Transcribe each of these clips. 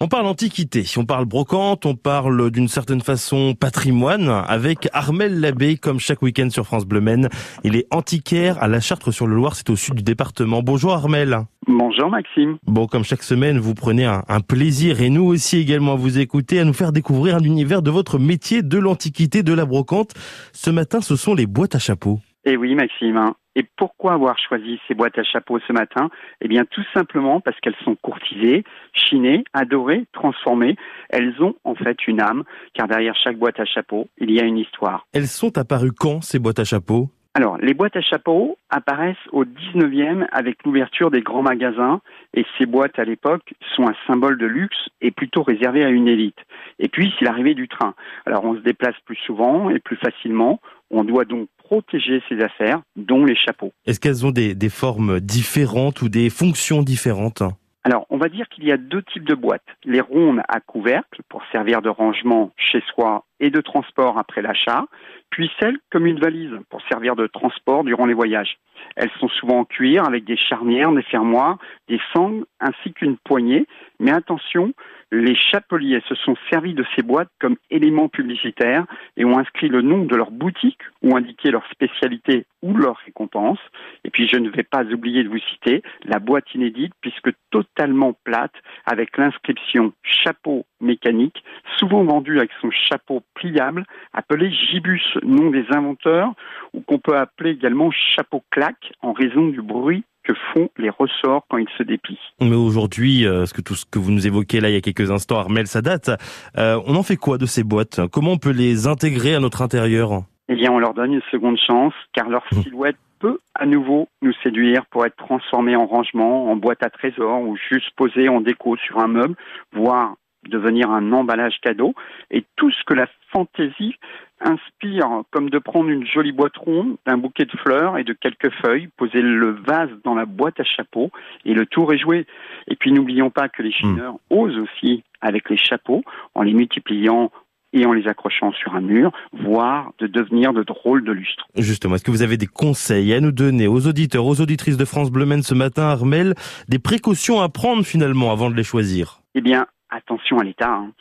On parle antiquité, on parle brocante, on parle d'une certaine façon patrimoine avec Armel Labbé comme chaque week-end sur France Bleu Maine. Il est antiquaire à la Chartre-sur-le-Loir, c'est au sud du département. Bonjour Armel. Bonjour Maxime. Bon, comme chaque semaine, vous prenez un, un, plaisir et nous aussi également à vous écouter, à nous faire découvrir un univers de votre métier de l'antiquité, de la brocante. Ce matin, ce sont les boîtes à chapeaux. Eh oui Maxime, et pourquoi avoir choisi ces boîtes à chapeaux ce matin? Eh bien, tout simplement parce qu'elles sont courtisées, chinées, adorées, transformées. Elles ont en fait une âme, car derrière chaque boîte à chapeau, il y a une histoire. Elles sont apparues quand, ces boîtes à chapeaux? Alors, les boîtes à chapeaux apparaissent au 19e avec l'ouverture des grands magasins et ces boîtes à l'époque sont un symbole de luxe et plutôt réservé à une élite. Et puis, c'est l'arrivée du train. Alors, on se déplace plus souvent et plus facilement. On doit donc protéger ses affaires, dont les chapeaux. Est-ce qu'elles ont des, des formes différentes ou des fonctions différentes alors, on va dire qu'il y a deux types de boîtes. Les rondes à couvercle pour servir de rangement chez soi et de transport après l'achat, puis celles comme une valise pour servir de transport durant les voyages. Elles sont souvent en cuir avec des charnières, des fermoirs, des sangles ainsi qu'une poignée. Mais attention, les chapeliers se sont servis de ces boîtes comme éléments publicitaires et ont inscrit le nom de leur boutique ou indiqué leur spécialité ou leur récompense. Et puis je ne vais pas oublier de vous citer la boîte inédite puisque totalement plate avec l'inscription chapeau mécanique, souvent vendue avec son chapeau pliable appelé gibus, nom des inventeurs, ou qu'on peut appeler également chapeau claque en raison du bruit que font les ressorts quand ils se déplient. Mais aujourd'hui, euh, ce que tout ce que vous nous évoquez là il y a quelques instants, Armel, ça date. Euh, on en fait quoi de ces boîtes? Comment on peut les intégrer à notre intérieur? Eh bien, on leur donne une seconde chance, car leur mmh. silhouette peut à nouveau nous séduire pour être transformée en rangement, en boîte à trésors ou juste posée en déco sur un meuble, voire devenir un emballage cadeau. Et tout ce que la fantaisie inspire, comme de prendre une jolie boîte ronde, un bouquet de fleurs et de quelques feuilles, poser le vase dans la boîte à chapeau et le tour est joué. Et puis n'oublions pas que les chineurs hmm. osent aussi avec les chapeaux en les multipliant et en les accrochant sur un mur, voire de devenir de drôles de lustres. Justement, est-ce que vous avez des conseils à nous donner aux auditeurs, aux auditrices de France Bleu ce matin, Armel, des précautions à prendre finalement avant de les choisir? Eh bien, attention à l'état. Hein.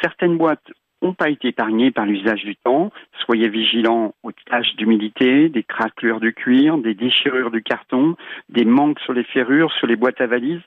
Certaines boîtes n'ont pas été épargnées par l'usage du temps. Soyez vigilants aux taches d'humidité, des craquelures du cuir, des déchirures du carton, des manques sur les ferrures, sur les boîtes à valises.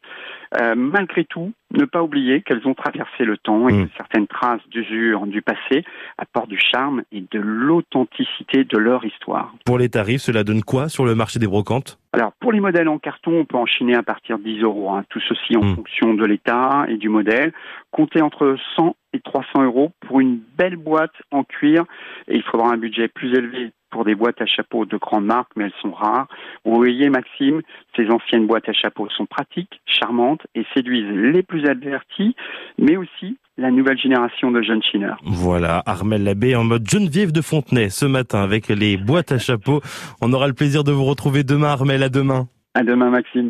Euh, malgré tout, ne pas oublier qu'elles ont traversé le temps et que mm. certaines traces d'usure du passé apportent du charme et de l'authenticité de leur histoire. Pour les tarifs, cela donne quoi sur le marché des brocantes? Alors pour les modèles en carton, on peut enchaîner à partir de 10 euros. Hein. Tout ceci en mm. fonction de l'état et du modèle. Comptez entre 100 et 300 euros pour une belle boîte en cuir. Et il faudra un budget plus élevé pour des boîtes à chapeau de grande marque, mais elles sont rares. Vous voyez, Maxime, ces anciennes boîtes à chapeau sont pratiques, charmantes et séduisent les plus avertis, mais aussi la nouvelle génération de jeunes chineurs. Voilà, Armel Labbé en mode Geneviève de Fontenay ce matin avec les boîtes à chapeau. On aura le plaisir de vous retrouver demain, Armel. À demain. À demain, Maxime.